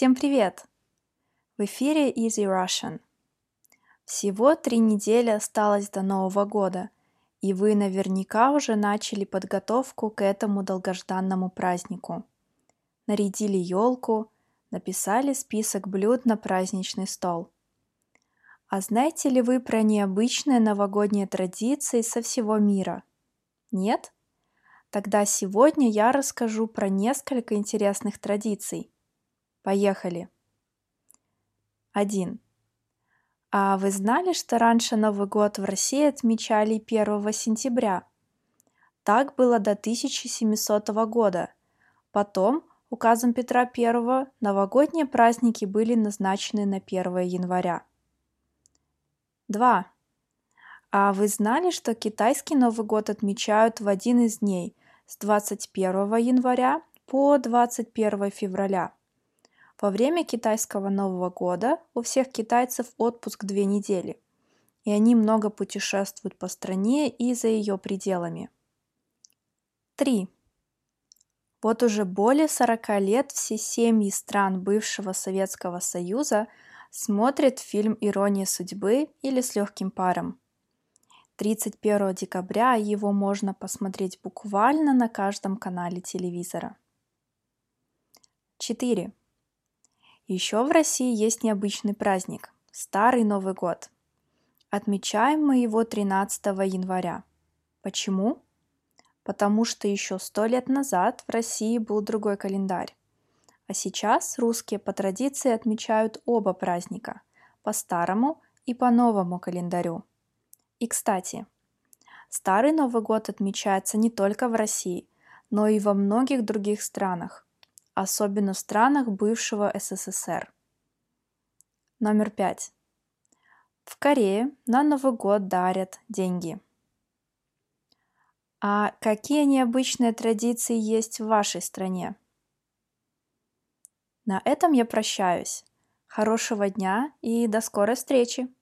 Всем привет! В эфире Easy Russian. Всего три недели осталось до Нового года, и вы наверняка уже начали подготовку к этому долгожданному празднику. Нарядили елку, написали список блюд на праздничный стол. А знаете ли вы про необычные новогодние традиции со всего мира? Нет? Тогда сегодня я расскажу про несколько интересных традиций. Поехали! 1. А вы знали, что раньше Новый год в России отмечали 1 сентября? Так было до 1700 года. Потом Указом Петра I новогодние праздники были назначены на 1 января. 2. А вы знали, что китайский Новый год отмечают в один из дней с 21 января по 21 февраля? Во время китайского Нового года у всех китайцев отпуск две недели, и они много путешествуют по стране и за ее пределами. 3. Вот уже более 40 лет все семьи стран бывшего Советского Союза смотрят фильм «Ирония судьбы» или «С легким паром». 31 декабря его можно посмотреть буквально на каждом канале телевизора. 4. Еще в России есть необычный праздник – Старый Новый год. Отмечаем мы его 13 января. Почему? потому что еще сто лет назад в России был другой календарь. А сейчас русские по традиции отмечают оба праздника – по старому и по новому календарю. И, кстати, Старый Новый год отмечается не только в России, но и во многих других странах, особенно в странах бывшего СССР. Номер пять. В Корее на Новый год дарят деньги – а какие необычные традиции есть в вашей стране? На этом я прощаюсь. Хорошего дня и до скорой встречи!